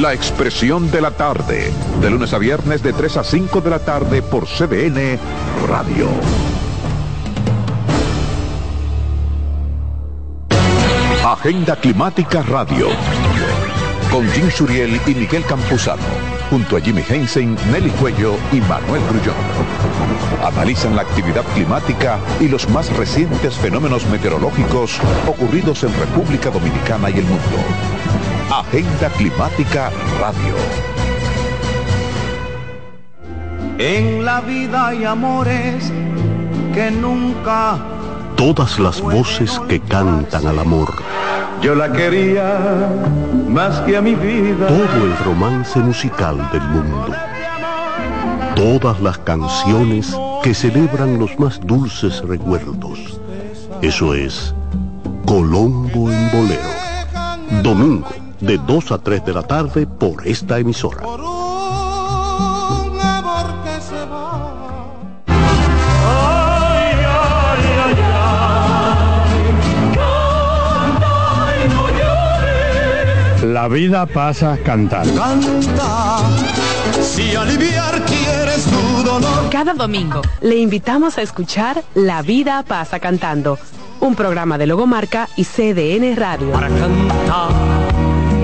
La expresión de la tarde, de lunes a viernes de 3 a 5 de la tarde por CDN Radio. Agenda Climática Radio. Con Jim Suriel y Miguel Campuzano. Junto a Jimmy Hensen, Nelly Cuello y Manuel Grullón. Analizan la actividad climática y los más recientes fenómenos meteorológicos ocurridos en República Dominicana y el mundo. Agenda Climática Radio. En la vida hay amores que nunca... Todas las voces que cantan al amor. Yo la quería más que a mi vida. Todo el romance musical del mundo. Todas las canciones que celebran los más dulces recuerdos. Eso es Colombo en Bolero. Domingo, de 2 a 3 de la tarde por esta emisora. La vida pasa cantando. Canta, si aliviar quieres tu dolor. Cada domingo le invitamos a escuchar La vida pasa cantando, un programa de Logomarca y CDN Radio. Para cantar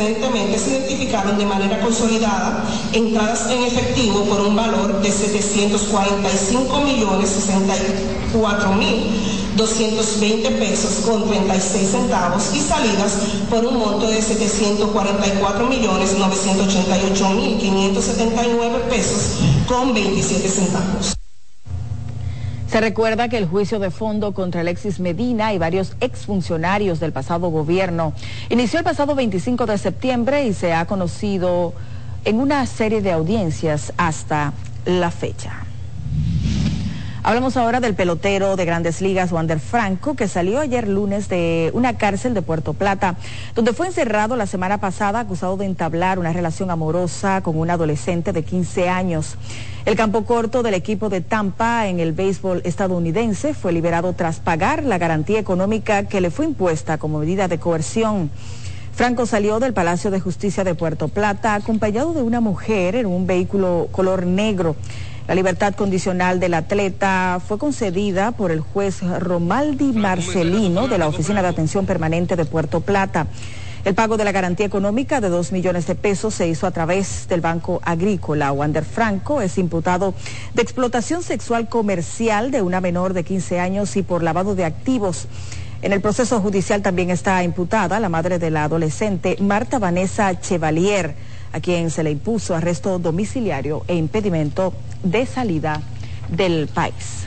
Precedentemente se identificaron de manera consolidada entradas en efectivo por un valor de 745 millones 64 mil 220 pesos con 36 centavos y salidas por un monto de 744 millones 988 mil 579 pesos con 27 centavos. Se recuerda que el juicio de fondo contra Alexis Medina y varios exfuncionarios del pasado gobierno inició el pasado 25 de septiembre y se ha conocido en una serie de audiencias hasta la fecha. Hablamos ahora del pelotero de grandes ligas, Wander Franco, que salió ayer lunes de una cárcel de Puerto Plata, donde fue encerrado la semana pasada acusado de entablar una relación amorosa con un adolescente de 15 años. El campo corto del equipo de Tampa en el béisbol estadounidense fue liberado tras pagar la garantía económica que le fue impuesta como medida de coerción. Franco salió del Palacio de Justicia de Puerto Plata acompañado de una mujer en un vehículo color negro. La libertad condicional del atleta fue concedida por el juez Romaldi Marcelino de la Oficina de Atención Permanente de Puerto Plata. El pago de la garantía económica de dos millones de pesos se hizo a través del Banco Agrícola. Wander Franco es imputado de explotación sexual comercial de una menor de 15 años y por lavado de activos. En el proceso judicial también está imputada la madre de la adolescente, Marta Vanessa Chevalier, a quien se le impuso arresto domiciliario e impedimento de salida del país.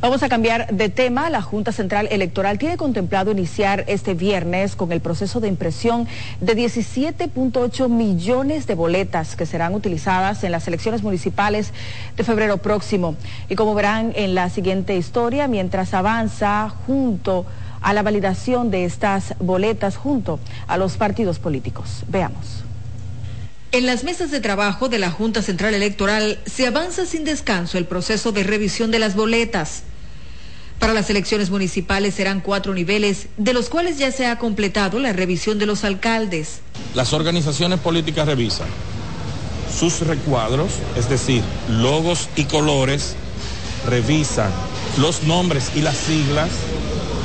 Vamos a cambiar de tema. La Junta Central Electoral tiene contemplado iniciar este viernes con el proceso de impresión de 17.8 millones de boletas que serán utilizadas en las elecciones municipales de febrero próximo. Y como verán en la siguiente historia, mientras avanza junto a la validación de estas boletas junto a los partidos políticos. Veamos. En las mesas de trabajo de la Junta Central Electoral se avanza sin descanso el proceso de revisión de las boletas. Para las elecciones municipales serán cuatro niveles, de los cuales ya se ha completado la revisión de los alcaldes. Las organizaciones políticas revisan sus recuadros, es decir, logos y colores, revisan los nombres y las siglas,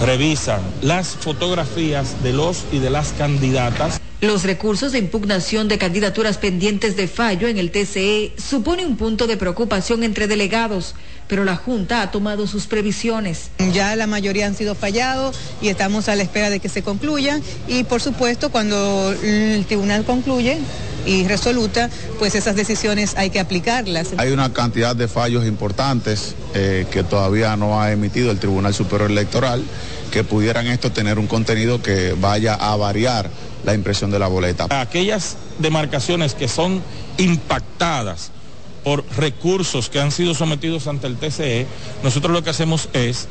revisan las fotografías de los y de las candidatas. Los recursos de impugnación de candidaturas pendientes de fallo en el TCE supone un punto de preocupación entre delegados, pero la Junta ha tomado sus previsiones. Ya la mayoría han sido fallados y estamos a la espera de que se concluyan y por supuesto cuando el tribunal concluye y resoluta, pues esas decisiones hay que aplicarlas. Hay una cantidad de fallos importantes eh, que todavía no ha emitido el Tribunal Superior Electoral que pudieran esto tener un contenido que vaya a variar la impresión de la boleta. Aquellas demarcaciones que son impactadas por recursos que han sido sometidos ante el TCE, nosotros lo que hacemos es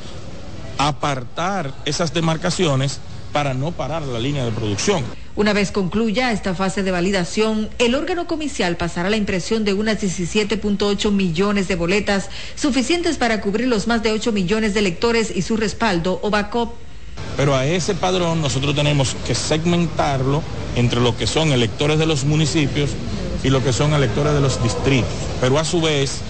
apartar esas demarcaciones para no parar la línea de producción. Una vez concluya esta fase de validación, el órgano comicial pasará a la impresión de unas 17.8 millones de boletas, suficientes para cubrir los más de 8 millones de electores y su respaldo o backup. Pero a ese padrón nosotros tenemos que segmentarlo entre lo que son electores de los municipios y lo que son electores de los distritos. Pero a su vez,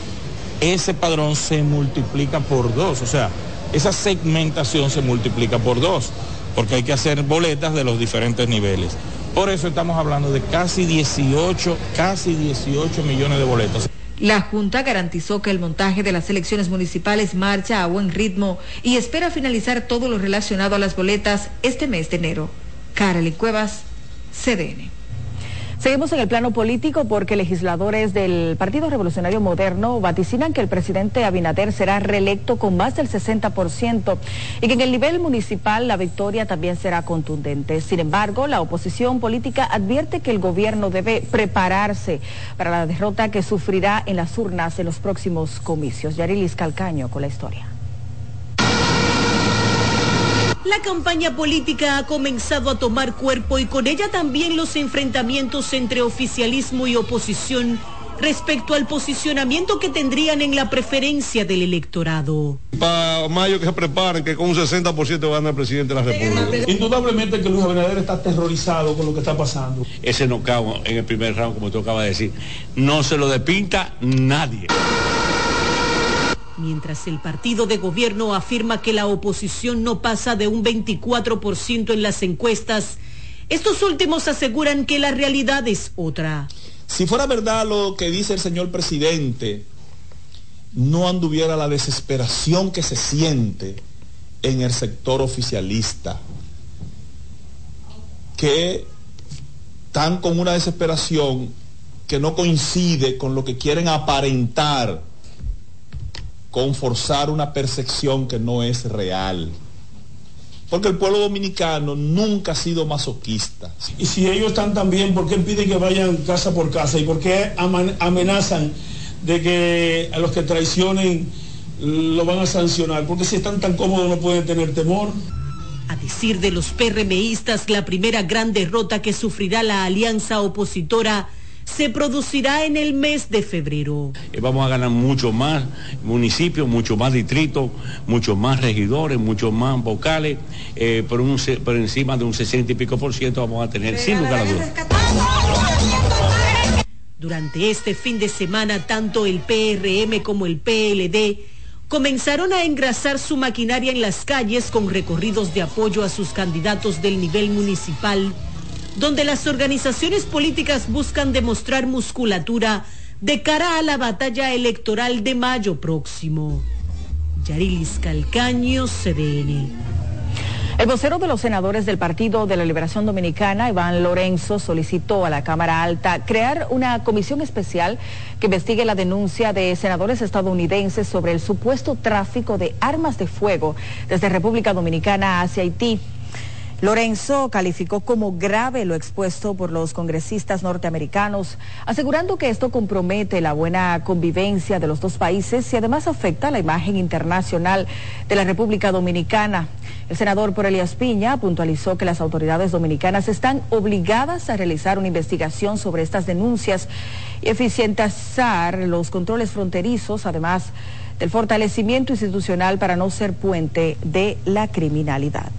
ese padrón se multiplica por dos, o sea, esa segmentación se multiplica por dos, porque hay que hacer boletas de los diferentes niveles. Por eso estamos hablando de casi 18, casi 18 millones de boletas. La Junta garantizó que el montaje de las elecciones municipales marcha a buen ritmo y espera finalizar todo lo relacionado a las boletas este mes de enero. Carolyn Cuevas, CDN. Seguimos en el plano político porque legisladores del Partido Revolucionario Moderno vaticinan que el presidente Abinader será reelecto con más del 60% y que en el nivel municipal la victoria también será contundente. Sin embargo, la oposición política advierte que el gobierno debe prepararse para la derrota que sufrirá en las urnas en los próximos comicios. Yarilis Calcaño con la historia. La campaña política ha comenzado a tomar cuerpo y con ella también los enfrentamientos entre oficialismo y oposición respecto al posicionamiento que tendrían en la preferencia del electorado. Para mayo que se preparen, que con un 60% gana el presidente de la República. Indudablemente que Luis Abinader está aterrorizado con lo que está pasando. Ese knockout en el primer round, como tú acabas de decir, no se lo despinta nadie. Mientras el partido de gobierno afirma que la oposición no pasa de un 24% en las encuestas, estos últimos aseguran que la realidad es otra. Si fuera verdad lo que dice el señor presidente, no anduviera la desesperación que se siente en el sector oficialista, que están con una desesperación que no coincide con lo que quieren aparentar con forzar una percepción que no es real. Porque el pueblo dominicano nunca ha sido masoquista. Y si ellos están tan bien, ¿por qué piden que vayan casa por casa? ¿Y por qué amenazan de que a los que traicionen lo van a sancionar? Porque si están tan cómodos no pueden tener temor. A decir de los PRMistas, la primera gran derrota que sufrirá la alianza opositora se producirá en el mes de febrero. Eh, vamos a ganar mucho más municipios, mucho más distritos, mucho más regidores, mucho más vocales, eh, por, un, por encima de un 60 y pico por ciento vamos a tener sin lugar a dudas. Durante este fin de semana, tanto el PRM como el PLD comenzaron a engrasar su maquinaria en las calles con recorridos de apoyo a sus candidatos del nivel municipal donde las organizaciones políticas buscan demostrar musculatura de cara a la batalla electoral de mayo próximo. Yarilis Calcaño, CDN. El vocero de los senadores del Partido de la Liberación Dominicana, Iván Lorenzo, solicitó a la Cámara Alta crear una comisión especial que investigue la denuncia de senadores estadounidenses sobre el supuesto tráfico de armas de fuego desde República Dominicana hacia Haití. Lorenzo calificó como grave lo expuesto por los congresistas norteamericanos, asegurando que esto compromete la buena convivencia de los dos países y además afecta la imagen internacional de la República Dominicana. El senador por Elías Piña puntualizó que las autoridades dominicanas están obligadas a realizar una investigación sobre estas denuncias y eficientizar los controles fronterizos, además del fortalecimiento institucional para no ser puente de la criminalidad.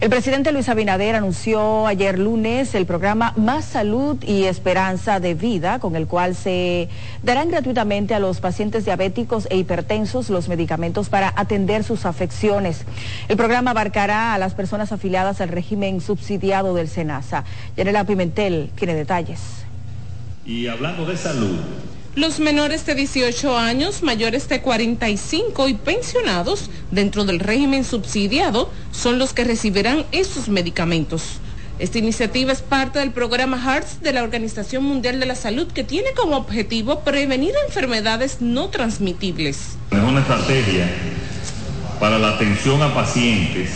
El presidente Luis Abinader anunció ayer lunes el programa Más Salud y Esperanza de Vida, con el cual se darán gratuitamente a los pacientes diabéticos e hipertensos los medicamentos para atender sus afecciones. El programa abarcará a las personas afiliadas al régimen subsidiado del SENASA. Yanela Pimentel tiene detalles. Y hablando de salud, los menores de 18 años, mayores de 45 y pensionados dentro del régimen subsidiado son los que recibirán estos medicamentos. Esta iniciativa es parte del programa HEARTS de la Organización Mundial de la Salud que tiene como objetivo prevenir enfermedades no transmitibles. Es una estrategia para la atención a pacientes,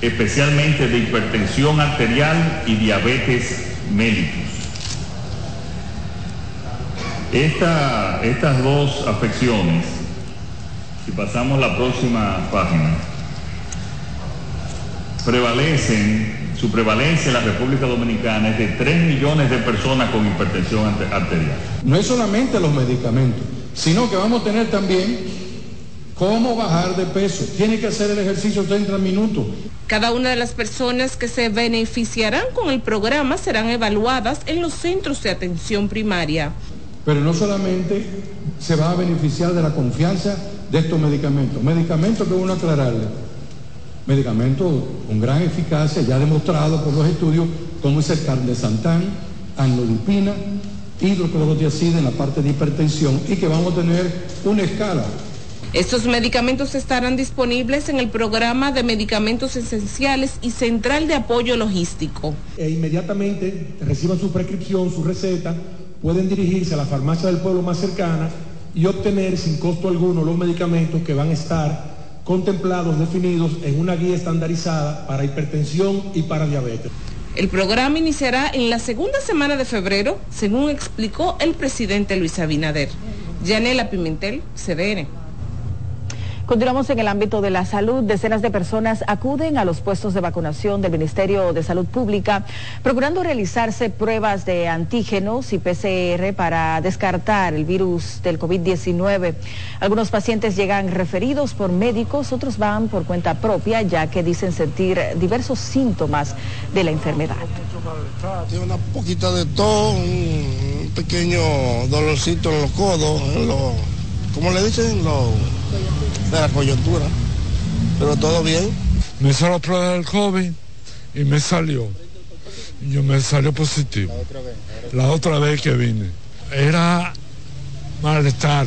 especialmente de hipertensión arterial y diabetes mellitus estas dos afecciones, si pasamos la próxima página, prevalecen, su prevalencia en la República Dominicana es de 3 millones de personas con hipertensión arterial. No es solamente los medicamentos, sino que vamos a tener también cómo bajar de peso. Tiene que hacer el ejercicio 30 minutos. Cada una de las personas que se beneficiarán con el programa serán evaluadas en los centros de atención primaria. Pero no solamente se va a beneficiar de la confianza de estos medicamentos, medicamentos que uno aclararle, medicamentos con gran eficacia, ya demostrado por los estudios, como es el cardesantán, anodipina, hidroclorotiazida en la parte de hipertensión y que vamos a tener una escala. Estos medicamentos estarán disponibles en el programa de medicamentos esenciales y central de apoyo logístico. E inmediatamente reciban su prescripción, su receta, pueden dirigirse a la farmacia del pueblo más cercana y obtener sin costo alguno los medicamentos que van a estar contemplados, definidos en una guía estandarizada para hipertensión y para diabetes. El programa iniciará en la segunda semana de febrero, según explicó el presidente Luis Abinader. Yanela Pimentel, CDN. Continuamos en el ámbito de la salud. Decenas de personas acuden a los puestos de vacunación del Ministerio de Salud Pública procurando realizarse pruebas de antígenos y PCR para descartar el virus del COVID-19. Algunos pacientes llegan referidos por médicos, otros van por cuenta propia ya que dicen sentir diversos síntomas de la enfermedad. Tiene una poquita de todo, un pequeño dolorcito en los codos, en los, ¿cómo le dicen? Los de la coyuntura. Pero todo bien. Me hizo la prueba del COVID y me salió. Yo me salió positivo. La otra vez que vine. Era malestar,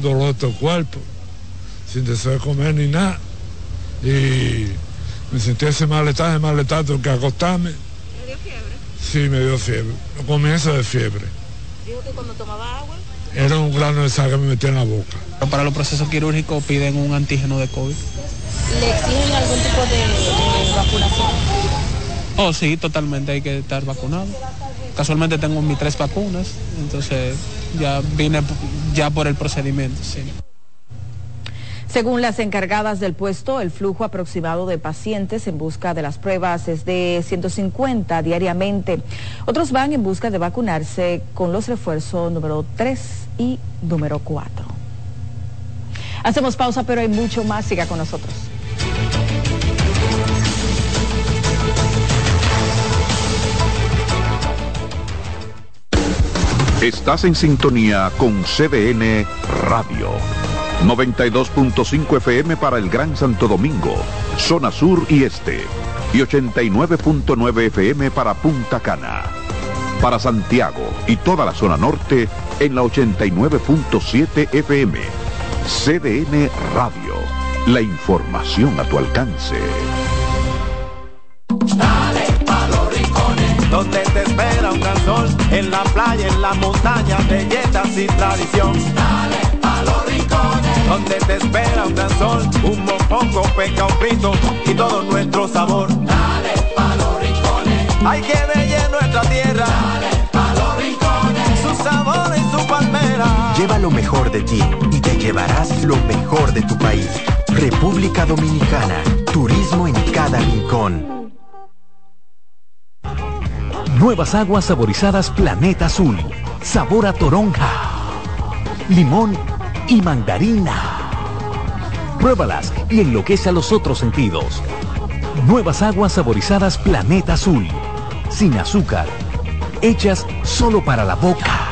dolor de tu cuerpo, sin deseo de comer ni nada. Y me sentí ese malestar, ese malestar, tengo que acostarme. ¿Me dio fiebre? Sí, me dio fiebre. Comienzo de fiebre. ¿Dijo que cuando tomaba agua? Era un grano de sal que me metía en la boca. Para los procesos quirúrgicos piden un antígeno de COVID. ¿Le exigen algún tipo de, de vacunación? Oh, sí, totalmente hay que estar vacunado. Casualmente tengo mis tres vacunas, entonces ya vine ya por el procedimiento, sí. Según las encargadas del puesto, el flujo aproximado de pacientes en busca de las pruebas es de 150 diariamente. Otros van en busca de vacunarse con los refuerzos número 3 y número 4. Hacemos pausa, pero hay mucho más. Siga con nosotros. Estás en sintonía con CDN Radio. 92.5 FM para el Gran Santo Domingo, zona sur y este. Y 89.9 FM para Punta Cana. Para Santiago y toda la zona norte en la 89.7 FM. CDN Radio. La información a tu alcance. Dale pa' los rincones, donde te espera un gran sol, en la playa, en la montaña, belletas y tradición. Dale pa' los rincones, donde te espera un gran sol, un mopongo, peca, un frito y todo nuestro sabor. Dale pa' los rincones, hay que bella nuestra tierra. Dale pa' los rincones, su sabor Lleva lo mejor de ti y te llevarás lo mejor de tu país. República Dominicana, turismo en cada rincón. Nuevas aguas saborizadas Planeta Azul. Sabor a toronja, limón y mandarina. Pruébalas y enloquece a los otros sentidos. Nuevas aguas saborizadas Planeta Azul. Sin azúcar. Hechas solo para la boca.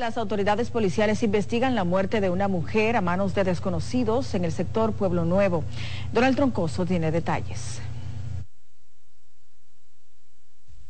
Las autoridades policiales investigan la muerte de una mujer a manos de desconocidos en el sector Pueblo Nuevo. Donald Troncoso tiene detalles.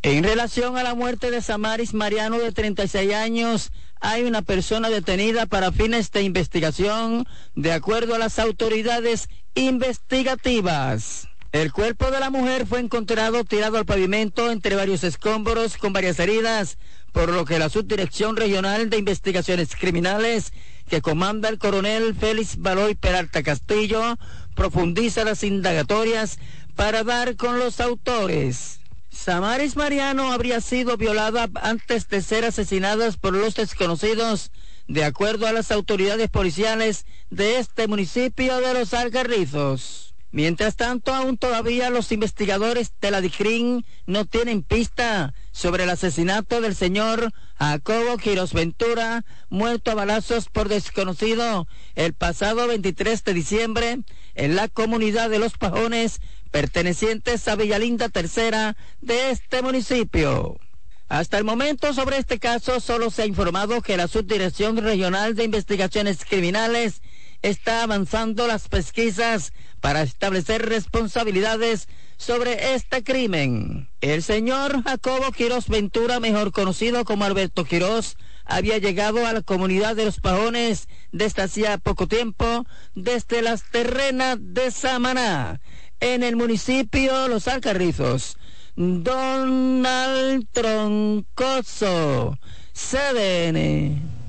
En relación a la muerte de Samaris Mariano de 36 años, hay una persona detenida para fines de investigación, de acuerdo a las autoridades investigativas. El cuerpo de la mujer fue encontrado tirado al pavimento entre varios escombros con varias heridas, por lo que la Subdirección Regional de Investigaciones Criminales, que comanda el coronel Félix Baloy Peralta Castillo, profundiza las indagatorias para dar con los autores. Samaris Mariano habría sido violada antes de ser asesinada por los desconocidos, de acuerdo a las autoridades policiales de este municipio de Los Algarrizos. Mientras tanto, aún todavía los investigadores de la DICRIN no tienen pista sobre el asesinato del señor Jacobo Quiros Ventura, muerto a balazos por desconocido el pasado 23 de diciembre en la comunidad de Los Pajones, pertenecientes a Villalinda Tercera de este municipio. Hasta el momento sobre este caso solo se ha informado que la Subdirección Regional de Investigaciones Criminales está avanzando las pesquisas para establecer responsabilidades sobre este crimen. El señor Jacobo Quiroz Ventura, mejor conocido como Alberto Quiroz, había llegado a la comunidad de los Pajones desde hacía poco tiempo, desde las terrenas de Samaná, en el municipio Los Alcarrizos. Donald Troncoso, CDN.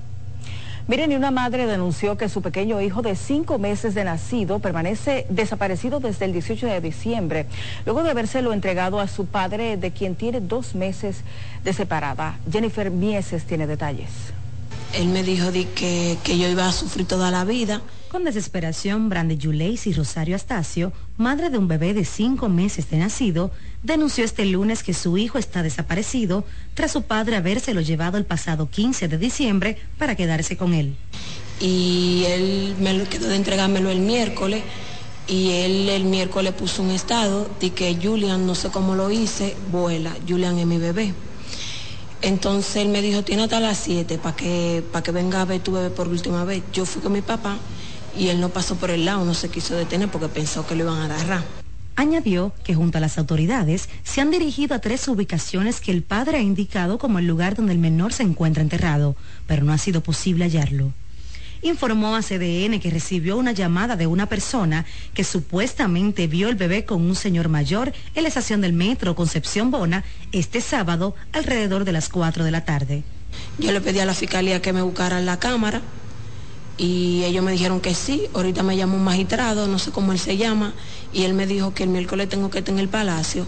Miren, y una madre denunció que su pequeño hijo de cinco meses de nacido permanece desaparecido desde el 18 de diciembre, luego de habérselo entregado a su padre, de quien tiene dos meses de separada. Jennifer Mieses tiene detalles. Él me dijo que, que yo iba a sufrir toda la vida con desesperación, Brande Yuleis y Rosario Astacio, madre de un bebé de cinco meses de nacido, denunció este lunes que su hijo está desaparecido tras su padre habérselo llevado el pasado 15 de diciembre para quedarse con él. Y él me lo quedó de entregármelo el miércoles y él el miércoles puso un estado de que Julian, no sé cómo lo hice, vuela, Julian es mi bebé. Entonces él me dijo, tiene hasta las 7 para que, que venga a ver tu bebé por última vez. Yo fui con mi papá y él no pasó por el lado, no se quiso detener porque pensó que lo iban a agarrar. Añadió que junto a las autoridades se han dirigido a tres ubicaciones que el padre ha indicado como el lugar donde el menor se encuentra enterrado, pero no ha sido posible hallarlo. Informó a CDN que recibió una llamada de una persona que supuestamente vio el bebé con un señor mayor en la estación del metro Concepción Bona este sábado alrededor de las 4 de la tarde. Yo le pedí a la fiscalía que me buscaran la cámara y ellos me dijeron que sí. Ahorita me llamó un magistrado, no sé cómo él se llama, y él me dijo que el miércoles tengo que estar en el palacio.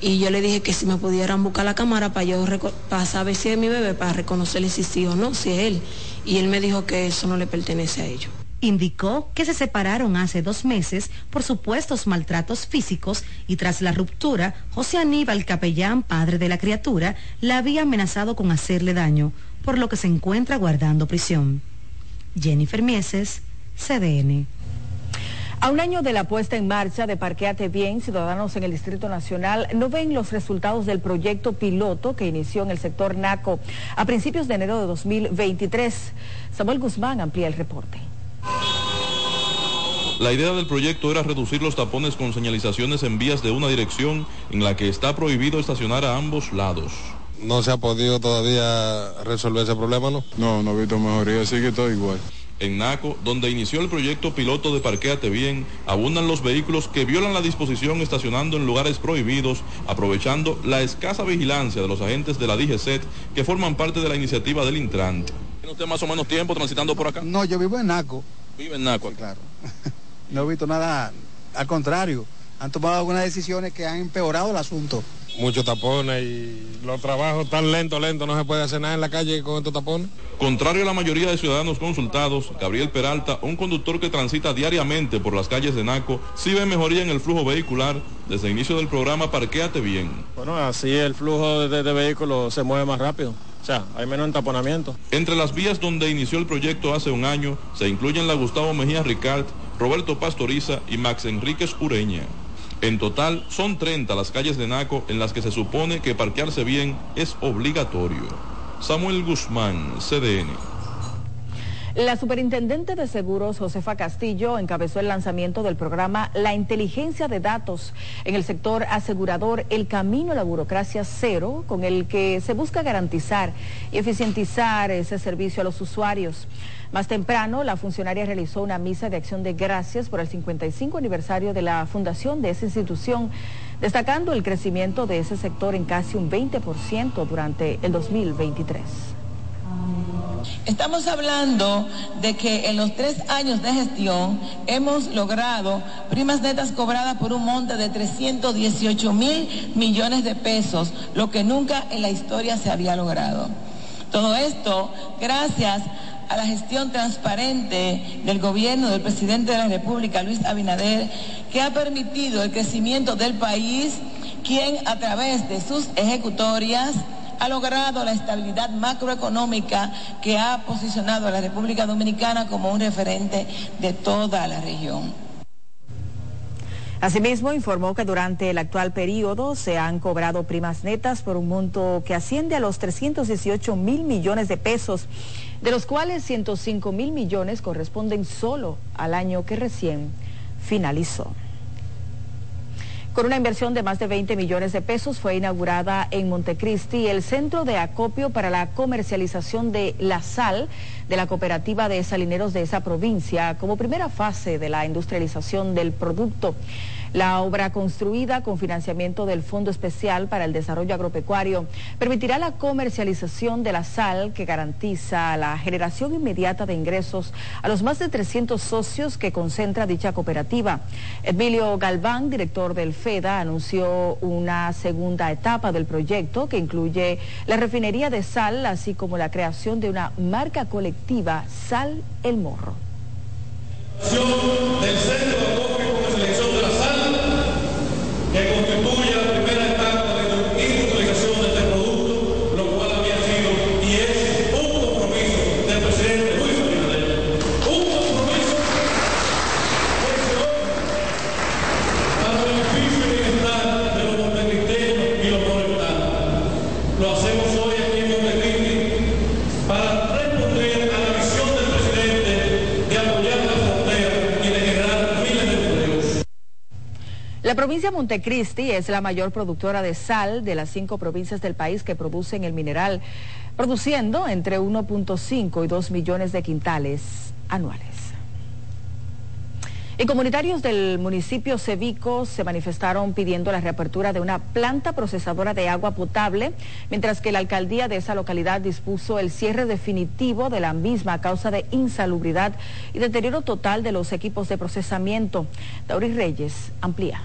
Y yo le dije que si me pudieran buscar la cámara para yo para saber si es mi bebé, para reconocerle si sí o no, si es él. Y él me dijo que eso no le pertenece a ellos. Indicó que se separaron hace dos meses por supuestos maltratos físicos y tras la ruptura, José Aníbal Capellán, padre de la criatura, la había amenazado con hacerle daño, por lo que se encuentra guardando prisión. Jennifer Mieses, CDN. A un año de la puesta en marcha de Parqueate Bien, ciudadanos en el Distrito Nacional no ven los resultados del proyecto piloto que inició en el sector NACO a principios de enero de 2023. Samuel Guzmán amplía el reporte. La idea del proyecto era reducir los tapones con señalizaciones en vías de una dirección en la que está prohibido estacionar a ambos lados no se ha podido todavía resolver ese problema, ¿no? No, no he visto mejoría, sigue todo igual. En Naco, donde inició el proyecto piloto de Parquéate Bien, abundan los vehículos que violan la disposición estacionando en lugares prohibidos, aprovechando la escasa vigilancia de los agentes de la DGCET que forman parte de la iniciativa del Intrante. ¿Tiene usted más o menos tiempo transitando por acá? No, yo vivo en Naco. ¿Vive en Naco? claro. no he visto nada, al contrario, han tomado algunas decisiones que han empeorado el asunto muchos tapones y los trabajos tan lento, lento, no se puede hacer nada en la calle con estos tapones. Contrario a la mayoría de ciudadanos consultados, Gabriel Peralta, un conductor que transita diariamente por las calles de Naco, sí ve mejoría en el flujo vehicular desde el inicio del programa Parquéate Bien. Bueno, así el flujo de, de vehículos se mueve más rápido. O sea, hay menos entaponamiento. Entre las vías donde inició el proyecto hace un año se incluyen la Gustavo Mejía Ricard, Roberto Pastoriza y Max Enríquez Ureña. En total, son 30 las calles de Naco en las que se supone que parquearse bien es obligatorio. Samuel Guzmán, CDN. La superintendente de seguros, Josefa Castillo, encabezó el lanzamiento del programa La inteligencia de datos en el sector asegurador El Camino a la Burocracia Cero, con el que se busca garantizar y eficientizar ese servicio a los usuarios. Más temprano, la funcionaria realizó una misa de acción de gracias por el 55 aniversario de la fundación de esa institución, destacando el crecimiento de ese sector en casi un 20% durante el 2023. Estamos hablando de que en los tres años de gestión hemos logrado primas netas cobradas por un monte de 318 mil millones de pesos, lo que nunca en la historia se había logrado. Todo esto gracias a la gestión transparente del gobierno del presidente de la República, Luis Abinader, que ha permitido el crecimiento del país, quien a través de sus ejecutorias ha logrado la estabilidad macroeconómica que ha posicionado a la República Dominicana como un referente de toda la región. Asimismo, informó que durante el actual periodo se han cobrado primas netas por un monto que asciende a los 318 mil millones de pesos, de los cuales 105 mil millones corresponden solo al año que recién finalizó. Con una inversión de más de 20 millones de pesos fue inaugurada en Montecristi el centro de acopio para la comercialización de la sal de la cooperativa de salineros de esa provincia como primera fase de la industrialización del producto. La obra construida con financiamiento del Fondo Especial para el Desarrollo Agropecuario permitirá la comercialización de la sal que garantiza la generación inmediata de ingresos a los más de 300 socios que concentra dicha cooperativa. Emilio Galván, director del FEDA, anunció una segunda etapa del proyecto que incluye la refinería de sal, así como la creación de una marca colectiva Sal El Morro selección de la sal que constituye provincia Montecristi es la mayor productora de sal de las cinco provincias del país que producen el mineral, produciendo entre 1.5 y 2 millones de quintales anuales. Y comunitarios del municipio Cevico se manifestaron pidiendo la reapertura de una planta procesadora de agua potable, mientras que la alcaldía de esa localidad dispuso el cierre definitivo de la misma a causa de insalubridad y deterioro total de los equipos de procesamiento. Dauris Reyes amplía.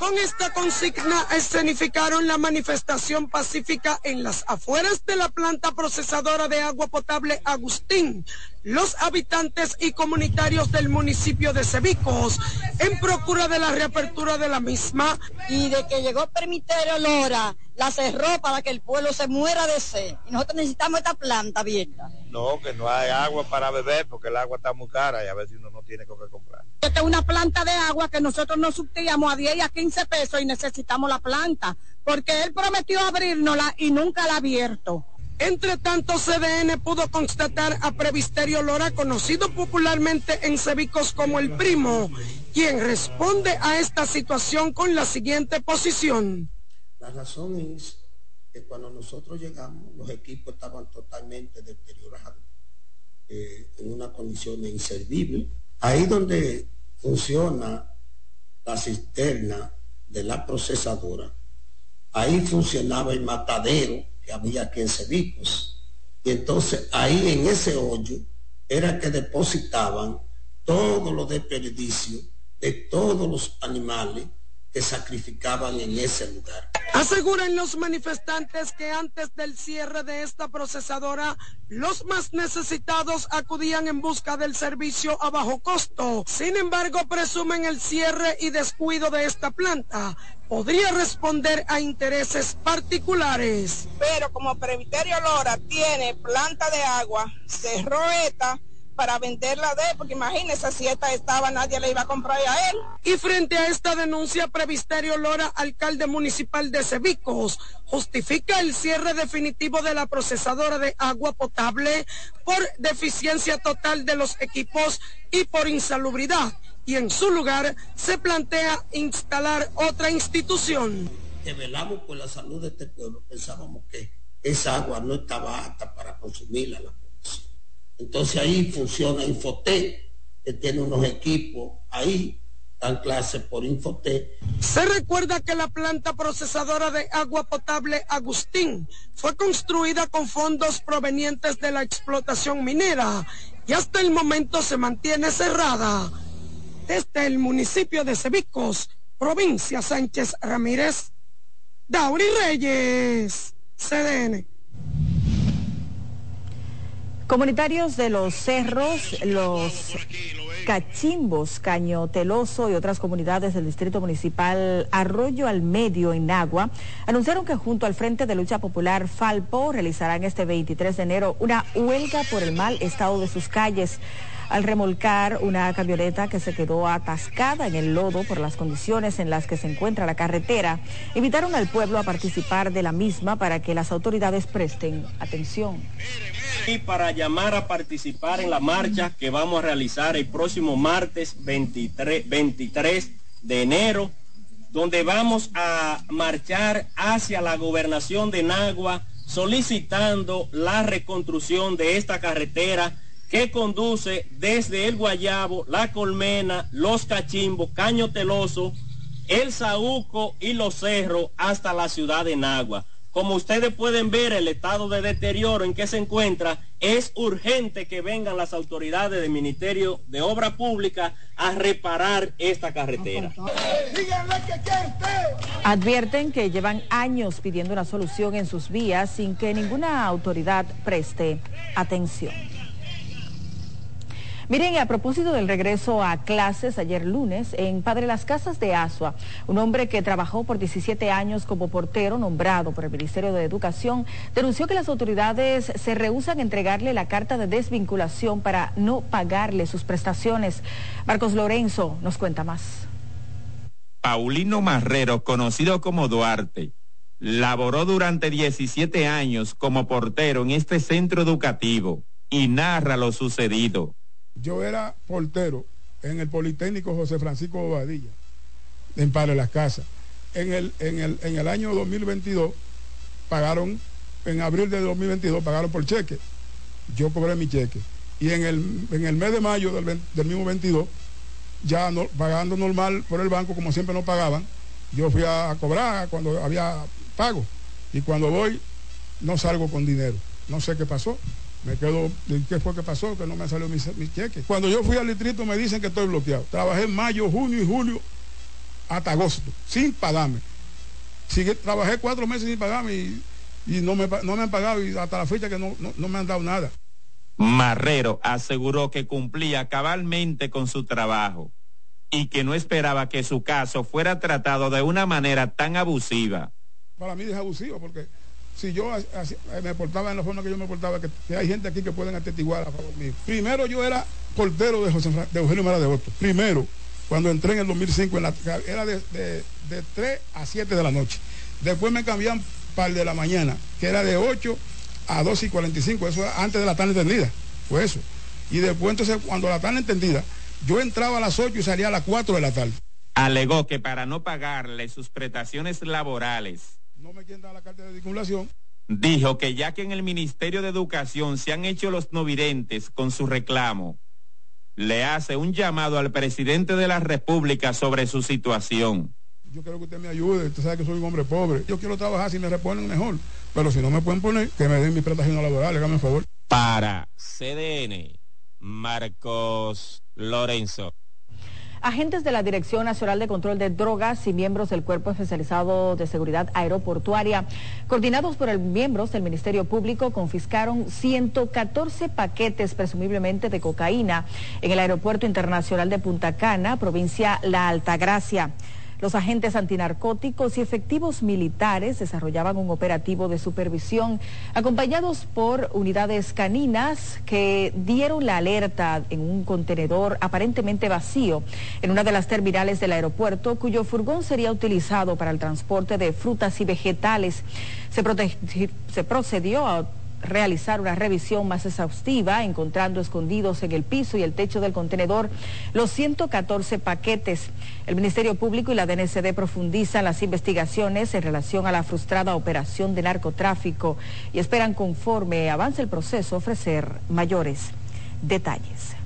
Con esta consigna escenificaron la manifestación pacífica en las afueras de la planta procesadora de agua potable Agustín. Los habitantes y comunitarios del municipio de Cebicos en procura de la reapertura de la misma. Y de que llegó Permiterio Lora, la cerró para que el pueblo se muera de sed. Y nosotros necesitamos esta planta abierta. No, que no hay agua para beber porque el agua está muy cara y a veces uno no tiene con qué comprar. Esta es una planta de agua que nosotros nos subtíamos a 10 y a 15 pesos y necesitamos la planta, porque él prometió abrirnosla y nunca la ha abierto. Entre tanto, CDN pudo constatar a Previsterio Lora, conocido popularmente en Cebicos como el primo, quien responde a esta situación con la siguiente posición. La razón es que cuando nosotros llegamos, los equipos estaban totalmente deteriorados, eh, en una condición inservible. Ahí donde funciona la cisterna de la procesadora, ahí funcionaba el matadero que había aquí en Cebicos. Y entonces ahí en ese hoyo era que depositaban todos los desperdicios de todos los animales que sacrificaban en ese lugar. Aseguran los manifestantes que antes del cierre de esta procesadora, los más necesitados acudían en busca del servicio a bajo costo. Sin embargo, presumen el cierre y descuido de esta planta podría responder a intereses particulares. Pero como Previterio Lora tiene planta de agua, cerró esta para venderla de porque imagínese si esta estaba, nadie le iba a comprar a él. Y frente a esta denuncia, Previsterio Lora, alcalde municipal de Cebicos, justifica el cierre definitivo de la procesadora de agua potable por deficiencia total de los equipos y por insalubridad. Y en su lugar se plantea instalar otra institución. Que velamos por la salud de este pueblo, pensábamos que esa agua no estaba apta para consumirla la población. Entonces ahí funciona Infotec, que tiene unos equipos ahí, dan clases por Infotec. Se recuerda que la planta procesadora de agua potable Agustín fue construida con fondos provenientes de la explotación minera y hasta el momento se mantiene cerrada. Desde el municipio de Cebicos, provincia Sánchez Ramírez, Dauri Reyes, CDN. Comunitarios de los cerros, los Cachimbos, Caño Teloso y otras comunidades del Distrito Municipal Arroyo al Medio en Nagua anunciaron que junto al Frente de Lucha Popular Falpo realizarán este 23 de enero una huelga por el mal estado de sus calles al remolcar una camioneta que se quedó atascada en el lodo por las condiciones en las que se encuentra la carretera. Invitaron al pueblo a participar de la misma para que las autoridades presten atención. Y para llamar a participar en la marcha que vamos a realizar el próximo martes 23, 23 de enero, donde vamos a marchar hacia la gobernación de Nagua solicitando la reconstrucción de esta carretera que conduce desde el Guayabo, La Colmena, Los Cachimbos, Caño Teloso, El Saúco y Los Cerros hasta la ciudad de Nagua. Como ustedes pueden ver, el estado de deterioro en que se encuentra, es urgente que vengan las autoridades del Ministerio de Obra Pública a reparar esta carretera. Advierten que llevan años pidiendo una solución en sus vías sin que ninguna autoridad preste atención. Miren, a propósito del regreso a clases ayer lunes en Padre Las Casas de Asua, un hombre que trabajó por 17 años como portero nombrado por el Ministerio de Educación denunció que las autoridades se rehusan a entregarle la carta de desvinculación para no pagarle sus prestaciones. Marcos Lorenzo nos cuenta más. Paulino Marrero, conocido como Duarte, laboró durante 17 años como portero en este centro educativo y narra lo sucedido yo era portero en el Politécnico José Francisco Bobadilla, en Padre Las Casas. En el, en, el, en el año 2022 pagaron, en abril de 2022 pagaron por cheque. Yo cobré mi cheque. Y en el, en el mes de mayo del, mismo 22, ya pagando normal por el banco, como siempre no pagaban, yo fui a, cobrar cuando había pago. Y cuando voy, no salgo con dinero. No sé qué pasó me quedo, ¿qué fue que pasó? Que no me salió mi, cheque. Cuando yo fui al distrito me dicen que estoy bloqueado. Trabajé en mayo, junio y julio hasta agosto, sin pagarme. trabajé cuatro meses sin pagarme y, no, me, no, me, han pagado y hasta la fecha que no, no me han dado nada. Marrero aseguró que cumplía cabalmente con su trabajo y que no esperaba que su caso fuera tratado de una manera tan abusiva. Para mí es abusivo porque si yo me portaba en la forma que yo me portaba, que, hay gente aquí que pueden atestiguar a favor mío. Primero yo era portero de, José, de Eugenio Mara de Otto. Primero, cuando entré en el 2005, en la, era de, 3 a 7 de la noche. Después me cambiaban para el de la mañana, que era de 8 a 2 y 45, eso era antes de la tarde entendida, fue eso. Y después entonces, cuando la tarde entendida, yo entraba a las 8 y salía a las 4 de la tarde. Alegó que para no pagarle sus prestaciones laborales, no me quieren dar la carta de vinculación. Dijo que ya que en el Ministerio de Educación se han hecho los novidentes con su reclamo, le hace un llamado al presidente de la República sobre su situación. Yo quiero que usted me ayude, usted sabe que soy un hombre pobre. Yo quiero trabajar si me reponen mejor, pero si no me pueden poner, que me den mi prestación laboral, hágame un favor. Para CDN, Marcos Lorenzo. Agentes de la Dirección Nacional de Control de Drogas y miembros del Cuerpo Especializado de Seguridad Aeroportuaria, coordinados por el miembros del Ministerio Público, confiscaron 114 paquetes presumiblemente de cocaína en el Aeropuerto Internacional de Punta Cana, provincia La Altagracia. Los agentes antinarcóticos y efectivos militares desarrollaban un operativo de supervisión acompañados por unidades caninas que dieron la alerta en un contenedor aparentemente vacío en una de las terminales del aeropuerto cuyo furgón sería utilizado para el transporte de frutas y vegetales. Se, procedió a realizar una revisión más exhaustiva, encontrando escondidos en el piso y el techo del contenedor los 114 paquetes. El Ministerio Público y la DNCD profundizan las investigaciones en relación a la frustrada operación de narcotráfico y esperan conforme avance el proceso ofrecer mayores detalles.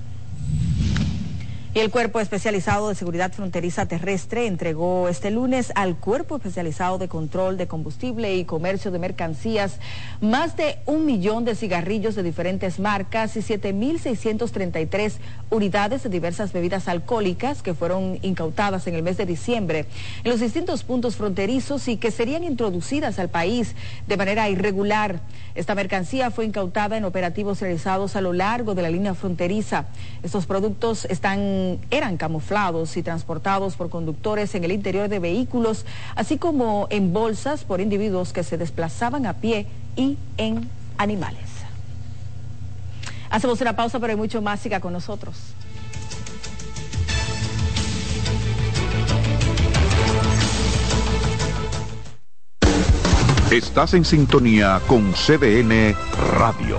Y el Cuerpo Especializado de Seguridad Fronteriza Terrestre entregó este lunes al Cuerpo Especializado de Control de Combustible y Comercio de Mercancías más de un millón de cigarrillos de diferentes marcas y 7.633 unidades de diversas bebidas alcohólicas que fueron incautadas en el mes de diciembre en los distintos puntos fronterizos y que serían introducidas al país de manera irregular. Esta mercancía fue incautada en operativos realizados a lo largo de la línea fronteriza. Estos productos están eran camuflados y transportados por conductores en el interior de vehículos, así como en bolsas por individuos que se desplazaban a pie y en animales. Hacemos una pausa, pero hay mucho más. Siga con nosotros. Estás en sintonía con CDN Radio.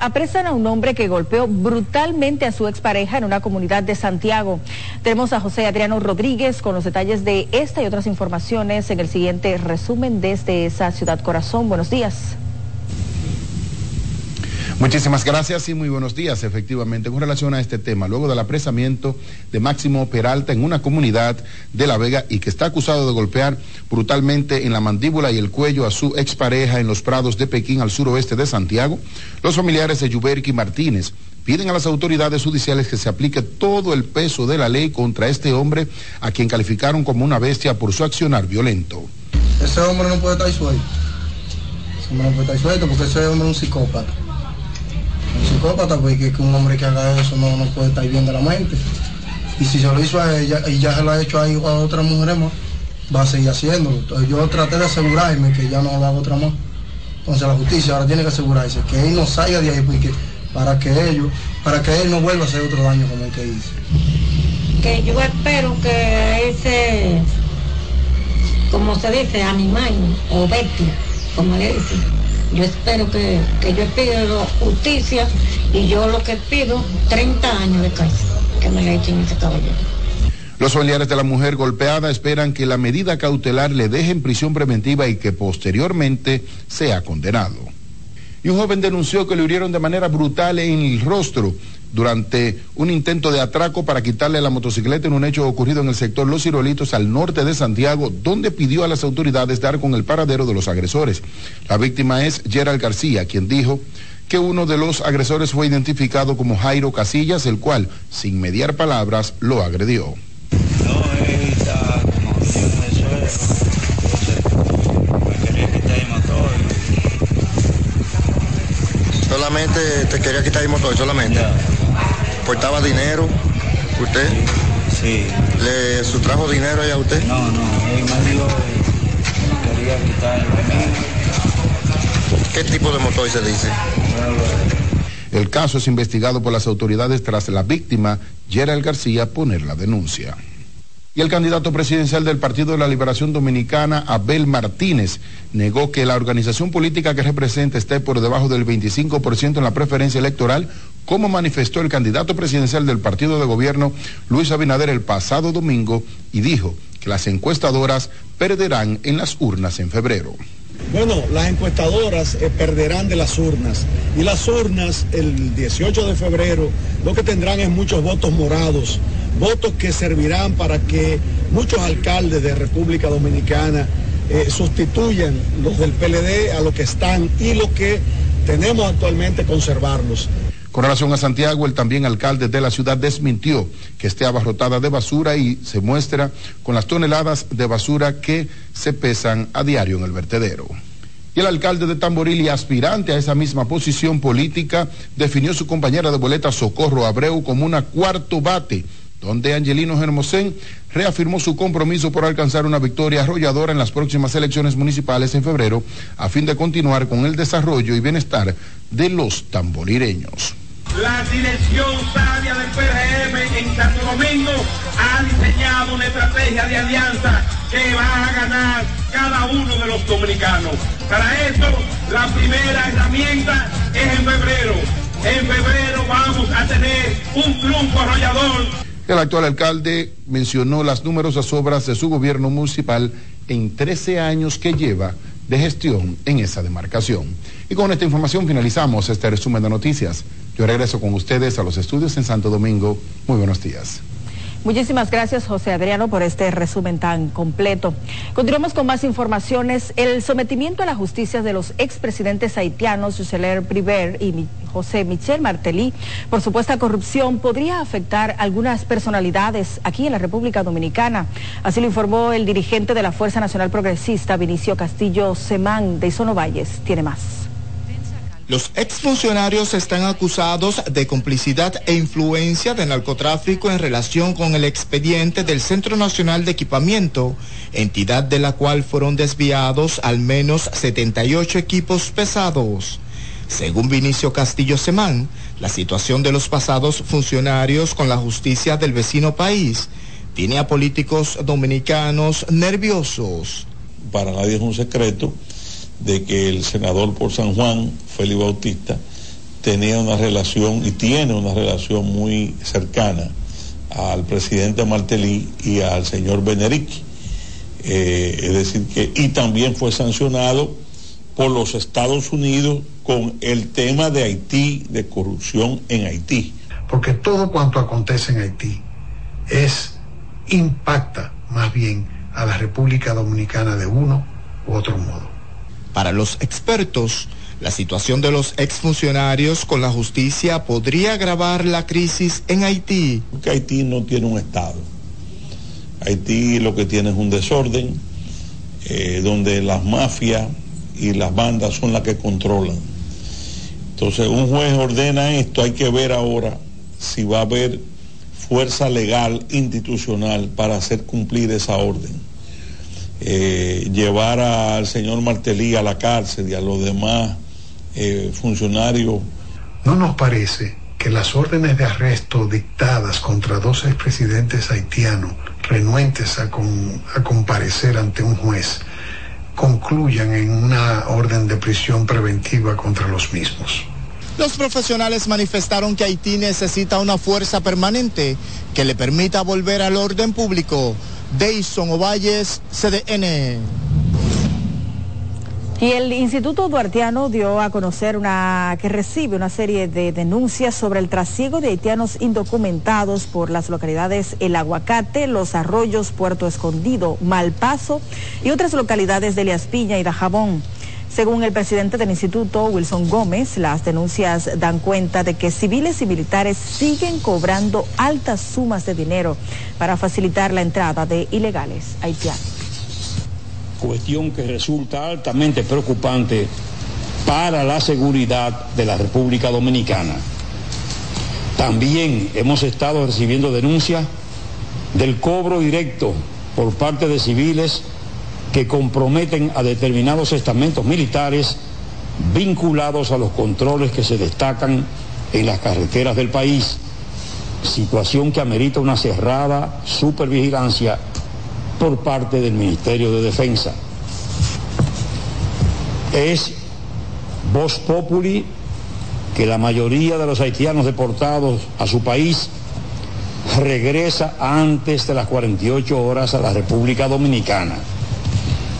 Apresan a un hombre que golpeó brutalmente a su expareja en una comunidad de Santiago. Tenemos a José Adriano Rodríguez con los detalles de esta y otras informaciones en el siguiente resumen desde esa ciudad corazón. Buenos días. Muchísimas gracias y muy buenos días. Efectivamente, con relación a este tema, luego del apresamiento de Máximo Peralta en una comunidad de La Vega y que está acusado de golpear brutalmente en la mandíbula y el cuello a su expareja en los prados de Pekín al suroeste de Santiago, los familiares de Yuberki Martínez piden a las autoridades judiciales que se aplique todo el peso de la ley contra este hombre a quien calificaron como una bestia por su accionar violento. Ese hombre no puede estar suelto. Ese hombre no puede estar suelto porque ese hombre es un psicópata psicópata, porque que un hombre que haga eso no, no puede estar bien de la mente. Y si se lo hizo a ella y ya se lo ha hecho a, a otra mujer más, va a seguir haciéndolo. Entonces yo traté de asegurarme que ya no lo haga otra más. Entonces la justicia ahora tiene que asegurarse que él no salga de ahí porque, para que ellos, para que él no vuelva a hacer otro daño como el que hizo. Que yo espero que ese, como se dice, animal o bestia, como le dicen, yo espero que, que yo pido justicia y yo lo que pido, 30 años de cárcel, que me le echen ese caballero. Los familiares de la mujer golpeada esperan que la medida cautelar le deje en prisión preventiva y que posteriormente sea condenado. Y un joven denunció que le hirieron de manera brutal en el rostro durante un intento de atraco para quitarle la motocicleta en un hecho ocurrido en el sector Los Cirolitos al norte de Santiago, donde pidió a las autoridades dar con el paradero de los agresores. La víctima es Gerald García, quien dijo que uno de los agresores fue identificado como Jairo Casillas, el cual, sin mediar palabras, lo agredió. Solamente te quería quitar el motor, solamente portaba dinero, usted. Sí. ¿Le sustrajo dinero a usted? No, no, él me dijo que quería quitar ¿Qué tipo de motor se dice? El caso es investigado por las autoridades tras la víctima, Gerald García, poner la denuncia. Y el candidato presidencial del Partido de la Liberación Dominicana, Abel Martínez, negó que la organización política que representa esté por debajo del 25% en la preferencia electoral, como manifestó el candidato presidencial del partido de gobierno, Luis Abinader, el pasado domingo, y dijo que las encuestadoras perderán en las urnas en febrero. Bueno, las encuestadoras eh, perderán de las urnas y las urnas el 18 de febrero lo que tendrán es muchos votos morados, votos que servirán para que muchos alcaldes de República Dominicana eh, sustituyan los del PLD a lo que están y lo que tenemos actualmente conservarlos. Con relación a Santiago, el también alcalde de la ciudad desmintió que esté abarrotada de basura y se muestra con las toneladas de basura que se pesan a diario en el vertedero. Y el alcalde de Tamboril y aspirante a esa misma posición política definió su compañera de boleta Socorro Abreu como una cuarto bate, donde Angelino Germosén reafirmó su compromiso por alcanzar una victoria arrolladora en las próximas elecciones municipales en febrero, a fin de continuar con el desarrollo y bienestar de los tamborireños. La dirección sabia del PRM en Santo Domingo ha diseñado una estrategia de alianza que va a ganar cada uno de los dominicanos. Para eso, la primera herramienta es en febrero. En febrero vamos a tener un triunfo arrollador. El actual alcalde mencionó las numerosas obras de su gobierno municipal en 13 años que lleva de gestión en esa demarcación. Y con esta información finalizamos este resumen de noticias. Yo regreso con ustedes a los estudios en Santo Domingo. Muy buenos días. Muchísimas gracias, José Adriano, por este resumen tan completo. Continuamos con más informaciones. El sometimiento a la justicia de los expresidentes haitianos, Joseler Priver y José Michel Martelly, por supuesta corrupción, podría afectar algunas personalidades aquí en la República Dominicana. Así lo informó el dirigente de la Fuerza Nacional Progresista, Vinicio Castillo Semán, de Isono Valles. Tiene más. Los exfuncionarios están acusados de complicidad e influencia de narcotráfico en relación con el expediente del Centro Nacional de Equipamiento, entidad de la cual fueron desviados al menos 78 equipos pesados. Según Vinicio Castillo Semán, la situación de los pasados funcionarios con la justicia del vecino país tiene a políticos dominicanos nerviosos. Para nadie es un secreto de que el senador por San Juan, Félix Bautista, tenía una relación y tiene una relación muy cercana al presidente Martelly y al señor Benerique. Eh, es decir, que, y también fue sancionado por los Estados Unidos con el tema de Haití, de corrupción en Haití. Porque todo cuanto acontece en Haití es, impacta más bien a la República Dominicana de uno u otro modo. Para los expertos, la situación de los exfuncionarios con la justicia podría agravar la crisis en Haití. Porque Haití no tiene un Estado. Haití lo que tiene es un desorden, eh, donde las mafias y las bandas son las que controlan. Entonces un juez ordena esto, hay que ver ahora si va a haber fuerza legal institucional para hacer cumplir esa orden. Eh, llevar al señor Martelí a la cárcel y a los demás eh, funcionarios. ¿No nos parece que las órdenes de arresto dictadas contra dos expresidentes haitianos renuentes a, comparecer ante un juez concluyan en una orden de prisión preventiva contra los mismos? Los profesionales manifestaron que Haití necesita una fuerza permanente que le permita volver al orden público. Deison Ovalles, CDN. Y el Instituto Duartiano dio a conocer una que recibe una serie de denuncias sobre el trasiego de haitianos indocumentados por las localidades El Aguacate, Los Arroyos, Puerto Escondido, Malpaso y otras localidades de Elias Piña y Dajabón. Según el presidente del instituto, Wilson Gómez, las denuncias dan cuenta de que civiles y militares siguen cobrando altas sumas de dinero para facilitar la entrada de ilegales haitianos. Cuestión que resulta altamente preocupante para la seguridad de la República Dominicana. También hemos estado recibiendo denuncias del cobro directo por parte de civiles que comprometen a determinados estamentos militares vinculados a los controles que se destacan en las carreteras del país, situación que amerita una cerrada supervigilancia por parte del Ministerio de Defensa. Es voz populi que la mayoría de los haitianos deportados a su país regresa antes de las 48 horas a la República Dominicana.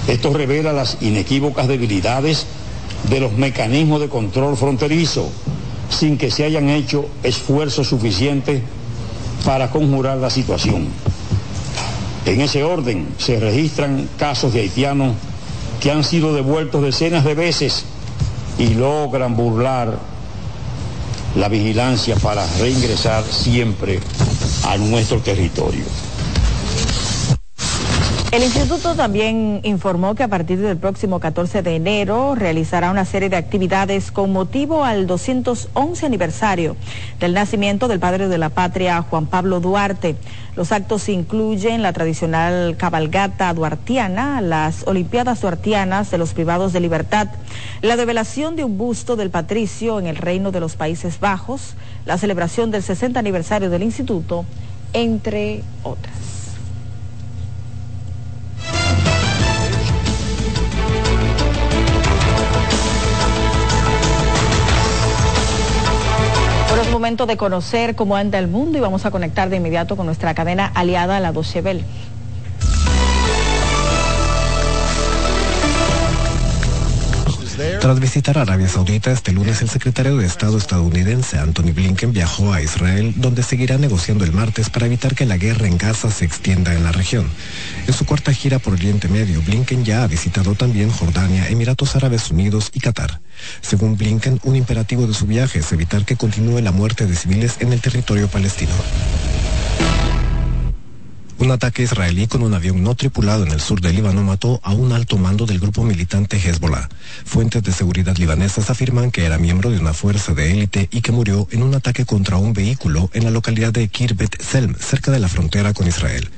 Esto revela las inequívocas debilidades de los mecanismos de control fronterizo, sin que se hayan hecho esfuerzos suficientes para conjurar la situación. En ese orden se registran casos de haitianos que han sido devueltos decenas de veces y logran burlar la vigilancia para reingresar siempre a nuestro territorio. El instituto también informó que a partir del próximo 14 de enero realizará una serie de actividades con motivo al 211 aniversario del nacimiento del padre de la patria, Juan Pablo Duarte. Los actos incluyen la tradicional cabalgata duartiana, las Olimpiadas duartianas de los privados de libertad, la develación de un busto del patricio en el Reino de los Países Bajos, la celebración del 60 aniversario del instituto, entre otras. Momento de conocer cómo anda el mundo y vamos a conectar de inmediato con nuestra cadena aliada, la Dochevel. Tras visitar Arabia Saudita este lunes, el secretario de Estado estadounidense Anthony Blinken viajó a Israel, donde seguirá negociando el martes para evitar que la guerra en Gaza se extienda en la región. En su cuarta gira por Oriente Medio, Blinken ya ha visitado también Jordania, Emiratos Árabes Unidos y Qatar. Según Blinken, un imperativo de su viaje es evitar que continúe la muerte de civiles en el territorio palestino. Un ataque israelí con un avión no tripulado en el sur del Líbano mató a un alto mando del grupo militante Hezbollah. Fuentes de seguridad libanesas afirman que era miembro de una fuerza de élite y que murió en un ataque contra un vehículo en la localidad de Kirbet Selm, cerca de la frontera con Israel.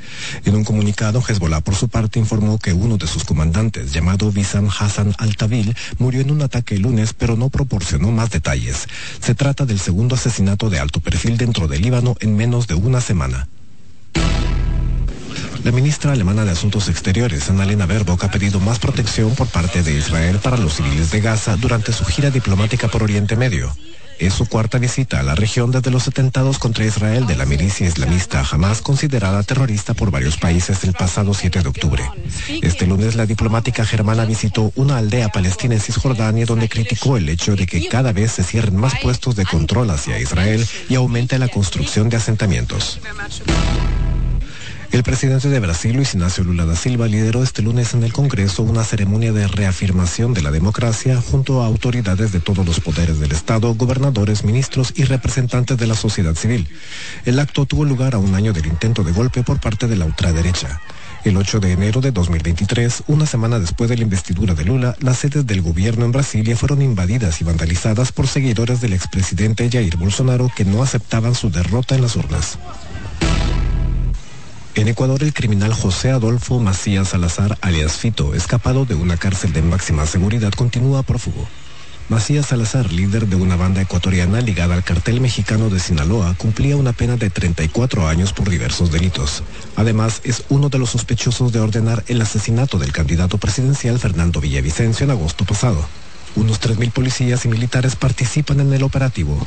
En un comunicado, Hezbollah por su parte informó que uno de sus comandantes, llamado Wissam Hassan al-Tawil, murió en un ataque el lunes, pero no proporcionó más detalles. Se trata del segundo asesinato de alto perfil dentro del Líbano en menos de una semana. La ministra alemana de Asuntos Exteriores, Annalena Baerbock, ha pedido más protección por parte de Israel para los civiles de Gaza durante su gira diplomática por Oriente Medio. Es su cuarta visita a la región desde los atentados contra Israel de la milicia islamista jamás considerada terrorista por varios países el pasado 7 de octubre. Este lunes la diplomática germana visitó una aldea palestina en Cisjordania donde criticó el hecho de que cada vez se cierren más puestos de control hacia Israel y aumente la construcción de asentamientos. El presidente de Brasil, Luis Ignacio Lula da Silva, lideró este lunes en el Congreso una ceremonia de reafirmación de la democracia junto a autoridades de todos los poderes del Estado, gobernadores, ministros y representantes de la sociedad civil. El acto tuvo lugar a un año del intento de golpe por parte de la ultraderecha. El 8 de enero de 2023, una semana después de la investidura de Lula, las sedes del gobierno en Brasilia fueron invadidas y vandalizadas por seguidores del expresidente Jair Bolsonaro que no aceptaban su derrota en las urnas. En Ecuador, el criminal José Adolfo Macías Salazar, alias Fito, escapado de una cárcel de máxima seguridad, continúa prófugo. Macías Salazar, líder de una banda ecuatoriana ligada al cartel mexicano de Sinaloa, cumplía una pena de 34 años por diversos delitos. Además, es uno de los sospechosos de ordenar el asesinato del candidato presidencial Fernando Villavicencio en agosto pasado. Unos 3.000 policías y militares participan en el operativo.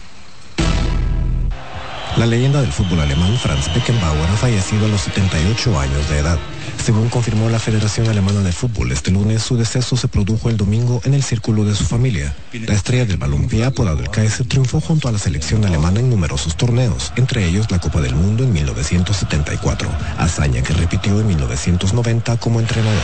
La leyenda del fútbol alemán Franz Beckenbauer ha fallecido a los 78 años de edad. Según confirmó la Federación Alemana de Fútbol este lunes, su deceso se produjo el domingo en el círculo de su familia. La estrella del balompié, apodado el Kaiser, triunfó junto a la selección alemana en numerosos torneos, entre ellos la Copa del Mundo en 1974, hazaña que repitió en 1990 como entrenador.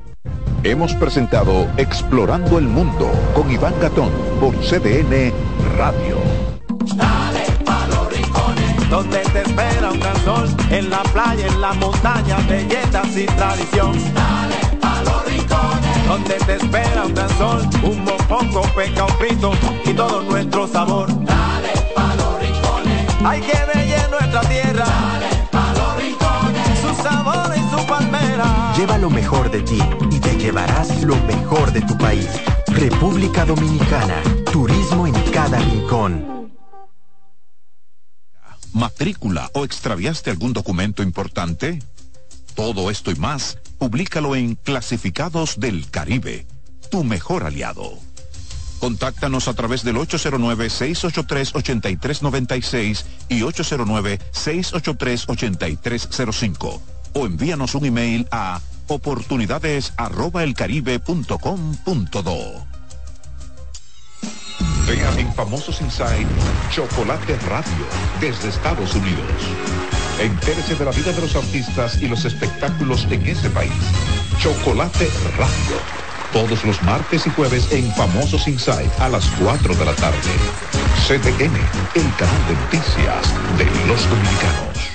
Hemos presentado Explorando el Mundo con Iván Gatón por CDN Radio. Dale pa' los rincones, donde te espera un gran sol, en la playa, en la montaña, belletas y tradición. Dale pa' los rincones, donde te espera un gran sol, un mopongo, peca, un pito y todo nuestro sabor. Dale pa' los rincones, hay que ver nuestra tierra. Lleva lo mejor de ti y te llevarás lo mejor de tu país. República Dominicana. Turismo en cada rincón. ¿Matrícula o extraviaste algún documento importante? Todo esto y más, públicalo en Clasificados del Caribe, tu mejor aliado. Contáctanos a través del 809-683-8396 y 809-683-8305 o envíanos un email a oportunidades@elcaribe.com.do. Vean en Famosos Inside Chocolate Radio desde Estados Unidos. Entérese de la vida de los artistas y los espectáculos en ese país. Chocolate Radio. Todos los martes y jueves en Famosos Inside a las 4 de la tarde. CDN, el canal de noticias de los dominicanos.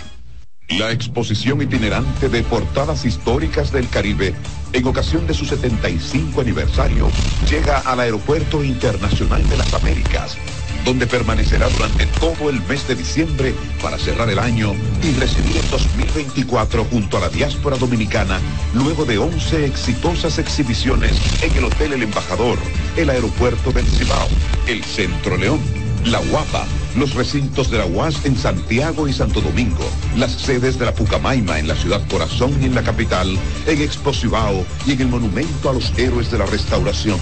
La exposición itinerante de portadas históricas del Caribe, en ocasión de su 75 aniversario, llega al Aeropuerto Internacional de las Américas, donde permanecerá durante todo el mes de diciembre para cerrar el año y recibir en 2024 junto a la diáspora dominicana, luego de 11 exitosas exhibiciones en el Hotel El Embajador, el Aeropuerto del Cibao, el Centro León, La Guapa, los recintos de la UAS en Santiago y Santo Domingo, las sedes de la Pucamaima en la ciudad corazón y en la capital, en Exposivao y en el Monumento a los Héroes de la Restauración.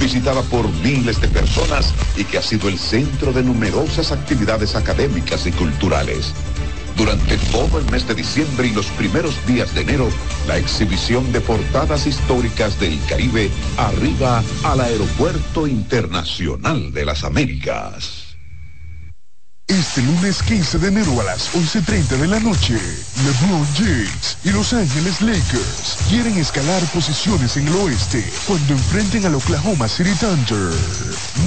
Visitada por miles de personas y que ha sido el centro de numerosas actividades académicas y culturales. Durante todo el mes de diciembre y los primeros días de enero, la exhibición de portadas históricas del Caribe arriba al Aeropuerto Internacional de las Américas. Este lunes 15 de enero a las 11.30 de la noche, LeBron James y Los Ángeles Lakers quieren escalar posiciones en el oeste cuando enfrenten al Oklahoma City Thunder.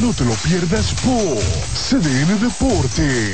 No te lo pierdas por CDN Deporte.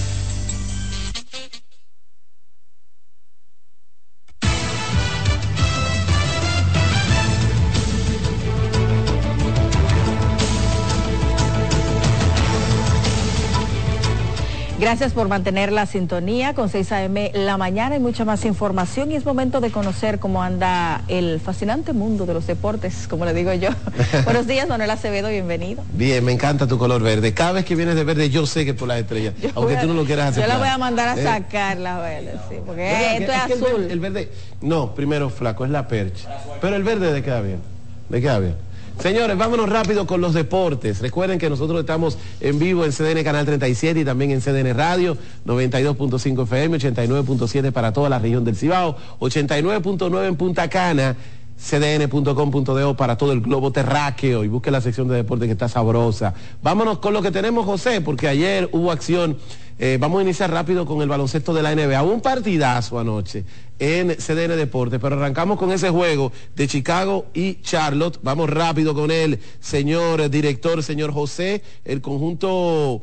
Gracias por mantener la sintonía con 6 a.m. la mañana y mucha más información y es momento de conocer cómo anda el fascinante mundo de los deportes, como le digo yo. Buenos días, Manuel Acevedo, bienvenido. Bien, me encanta tu color verde. Cada vez que vienes de verde yo sé que por las estrellas, aunque tú no lo quieras hacer. Yo la voy a mandar a sacar la verde, sí, porque esto es, azul. El verde, el verde, no, primero flaco, es la percha. Pero el verde le queda bien, le queda bien. Señores, vámonos rápido con los deportes. Recuerden que nosotros estamos en vivo en CDN Canal 37 y también en CDN Radio, 92.5 FM, 89.7 para toda la región del Cibao, 89.9 en Punta Cana cdn.com.de para todo el globo terráqueo y busque la sección de deporte que está sabrosa. Vámonos con lo que tenemos, José, porque ayer hubo acción. Eh, vamos a iniciar rápido con el baloncesto de la NBA. Un partidazo anoche en CDN Deporte, pero arrancamos con ese juego de Chicago y Charlotte. Vamos rápido con él, señor director, señor José. El conjunto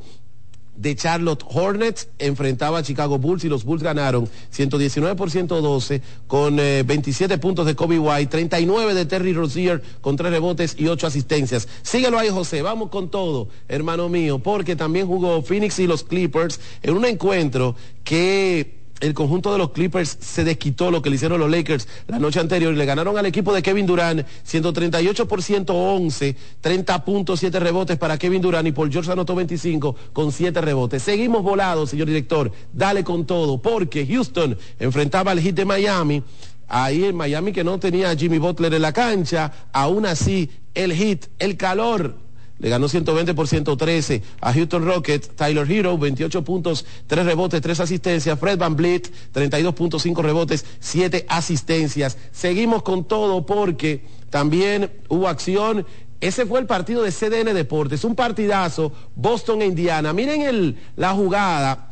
de Charlotte Hornets enfrentaba a Chicago Bulls y los Bulls ganaron 119 por 112 con 27 eh, puntos de Kobe White, 39 de Terry Rozier con 3 rebotes y 8 asistencias. Síguelo ahí José, vamos con todo, hermano mío, porque también jugó Phoenix y los Clippers en un encuentro que el conjunto de los Clippers se desquitó lo que le hicieron los Lakers la noche anterior y le ganaron al equipo de Kevin Durant 138 por 111, 30 puntos, 7 rebotes para Kevin Durant y Paul George anotó 25 con 7 rebotes. Seguimos volados, señor director, dale con todo, porque Houston enfrentaba al hit de Miami. Ahí en Miami que no tenía a Jimmy Butler en la cancha, aún así el hit, el calor le ganó 120 por 113 a Houston Rockets, Tyler Hero, 28 puntos, 3 rebotes, 3 asistencias, Fred Van Vliet, 32.5 rebotes, 7 asistencias. Seguimos con todo porque también hubo acción ese fue el partido de CDN Deportes, un partidazo, Boston e Indiana. Miren el, la jugada,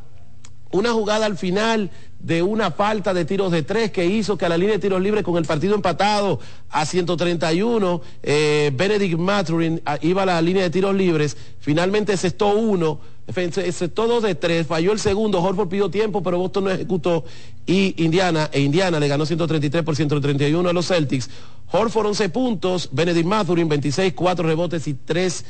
una jugada al final de una falta de tiros de tres que hizo que a la línea de tiros libres con el partido empatado a 131, eh, Benedict Maturin ah, iba a la línea de tiros libres, finalmente cestó uno, cestó dos de tres, falló el segundo, Horford pidió tiempo, pero Boston no ejecutó y Indiana, e Indiana le ganó 133 por 131 a los Celtics. Horford 11 puntos, Benedict Mathurin 26, 4 rebotes y 3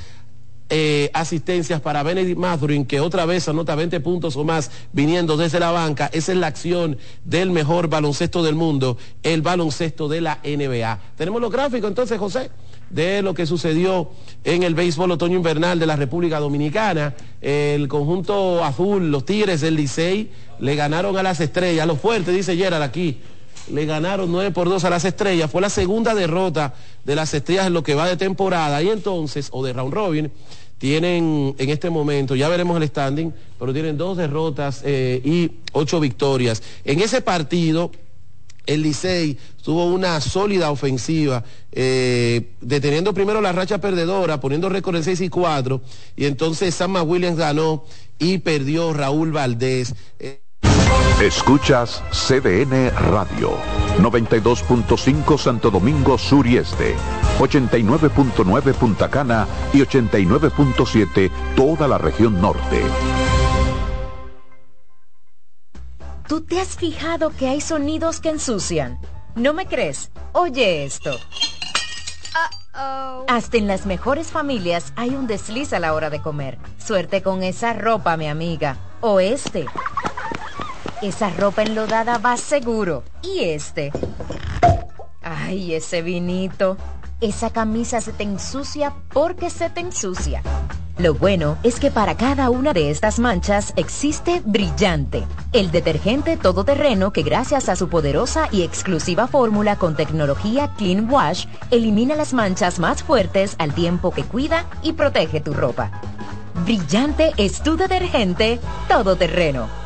eh, asistencias para Benedict Mathurin, que otra vez anota 20 puntos o más viniendo desde la banca. Esa es la acción del mejor baloncesto del mundo, el baloncesto de la NBA. Tenemos los gráficos entonces, José, de lo que sucedió en el béisbol otoño invernal de la República Dominicana. El conjunto azul, los Tigres del Licey, le ganaron a las estrellas, a los fuertes, dice Gerard aquí. Le ganaron 9 por 2 a las estrellas. Fue la segunda derrota de las estrellas en lo que va de temporada. Y entonces, o de round robin, tienen en este momento, ya veremos el standing, pero tienen dos derrotas eh, y ocho victorias. En ese partido, el Licey tuvo una sólida ofensiva, eh, deteniendo primero la racha perdedora, poniendo récord en 6 y 4, y entonces Sam Williams ganó y perdió Raúl Valdés. Eh, Escuchas CDN Radio, 92.5 Santo Domingo Sur y Este, 89.9 Punta Cana y 89.7 toda la región norte. ¿Tú te has fijado que hay sonidos que ensucian? ¿No me crees? Oye esto. Hasta en las mejores familias hay un desliz a la hora de comer. Suerte con esa ropa, mi amiga. O este. Esa ropa enlodada va seguro. ¿Y este? Ay, ese vinito. Esa camisa se te ensucia porque se te ensucia. Lo bueno es que para cada una de estas manchas existe Brillante, el detergente todoterreno que gracias a su poderosa y exclusiva fórmula con tecnología Clean Wash elimina las manchas más fuertes al tiempo que cuida y protege tu ropa. Brillante es tu detergente todoterreno.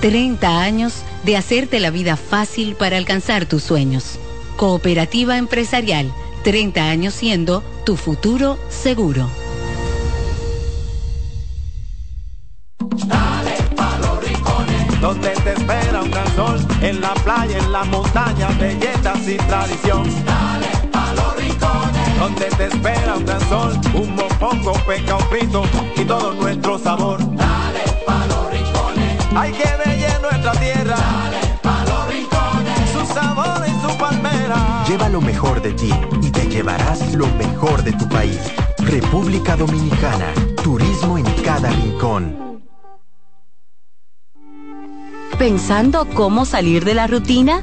30 años de hacerte la vida fácil para alcanzar tus sueños. Cooperativa Empresarial, 30 años siendo tu futuro seguro. Dale pa' los rincones, donde te espera un gran sol, en la playa, en la montaña, belletas y tradición. Dale pa' los rincones, donde te espera un gran sol, un mopongo, peca, un pito y todo nuestro sabor. Hay que bella nuestra tierra. Dale pa' los rincones, su sabor y su palmera. Lleva lo mejor de ti y te llevarás lo mejor de tu país. República Dominicana, turismo en cada rincón. ¿Pensando cómo salir de la rutina?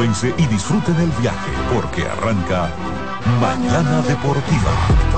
Y disfruten el viaje porque arranca Mañana Deportiva.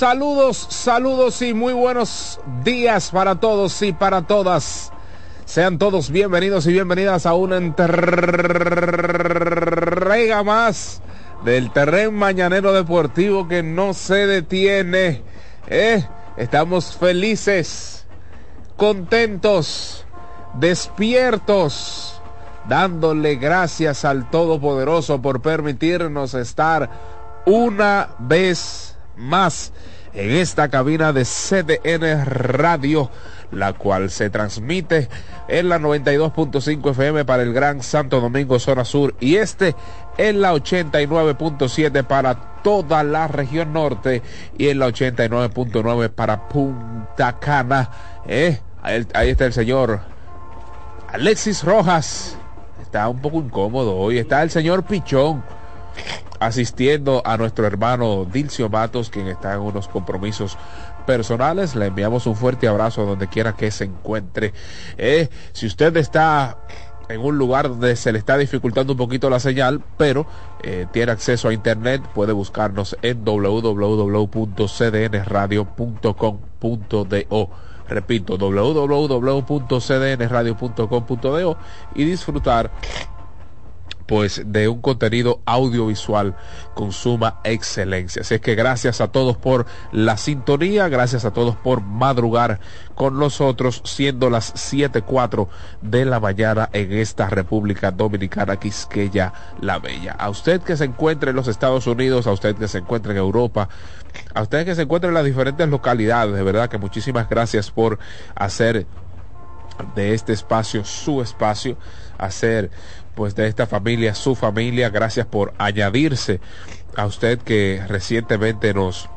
saludos, saludos y muy buenos días para todos y para todas. Sean todos bienvenidos y bienvenidas a una entrega más del terreno mañanero deportivo que no se detiene. ¿eh? Estamos felices, contentos, despiertos, dándole gracias al Todopoderoso por permitirnos estar una vez más en esta cabina de CDN Radio, la cual se transmite en la 92.5 FM para el Gran Santo Domingo, zona sur, y este en la 89.7 para toda la región norte y en la 89.9 para Punta Cana. ¿eh? Ahí, ahí está el señor Alexis Rojas. Está un poco incómodo hoy. Está el señor Pichón asistiendo a nuestro hermano Dilcio Matos, quien está en unos compromisos personales. Le enviamos un fuerte abrazo donde quiera que se encuentre. Eh, si usted está en un lugar donde se le está dificultando un poquito la señal, pero eh, tiene acceso a internet, puede buscarnos en www.cdnradio.com.do. repito, www.cdnradio.com.do y disfrutar pues de un contenido audiovisual con suma excelencia. Así es que gracias a todos por la sintonía, gracias a todos por madrugar con nosotros, siendo las 7.04 de la mañana en esta República Dominicana, Quisqueya la Bella. A usted que se encuentre en los Estados Unidos, a usted que se encuentre en Europa, a usted que se encuentre en las diferentes localidades, de verdad que muchísimas gracias por hacer de este espacio su espacio, hacer pues de esta familia su familia. Gracias por añadirse a usted que recientemente nos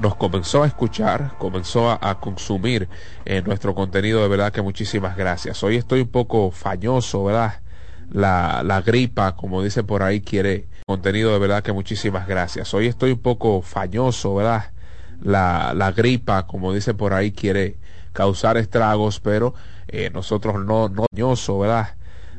nos comenzó a escuchar, comenzó a, consumir eh, nuestro contenido, de verdad que muchísimas gracias. Hoy estoy un poco fañoso, ¿verdad? La, la gripa, como dice por ahí, quiere contenido, de verdad que muchísimas gracias. Hoy estoy un poco fañoso, ¿verdad? La, la gripa, como dice por ahí, quiere causar estragos, pero eh, nosotros no, no, fañoso, ¿verdad?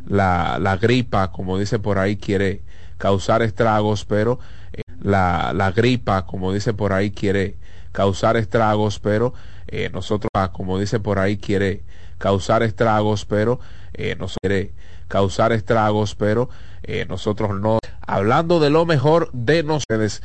La, la gripa, como dice por ahí, quiere causar estragos, pero eh, la, la gripa, como dice por ahí, quiere causar estragos, pero eh, nosotros, como dice por ahí, quiere causar estragos, pero eh, nosotros quiere causar estragos, pero nosotros no. Hablando de lo mejor de nosotros,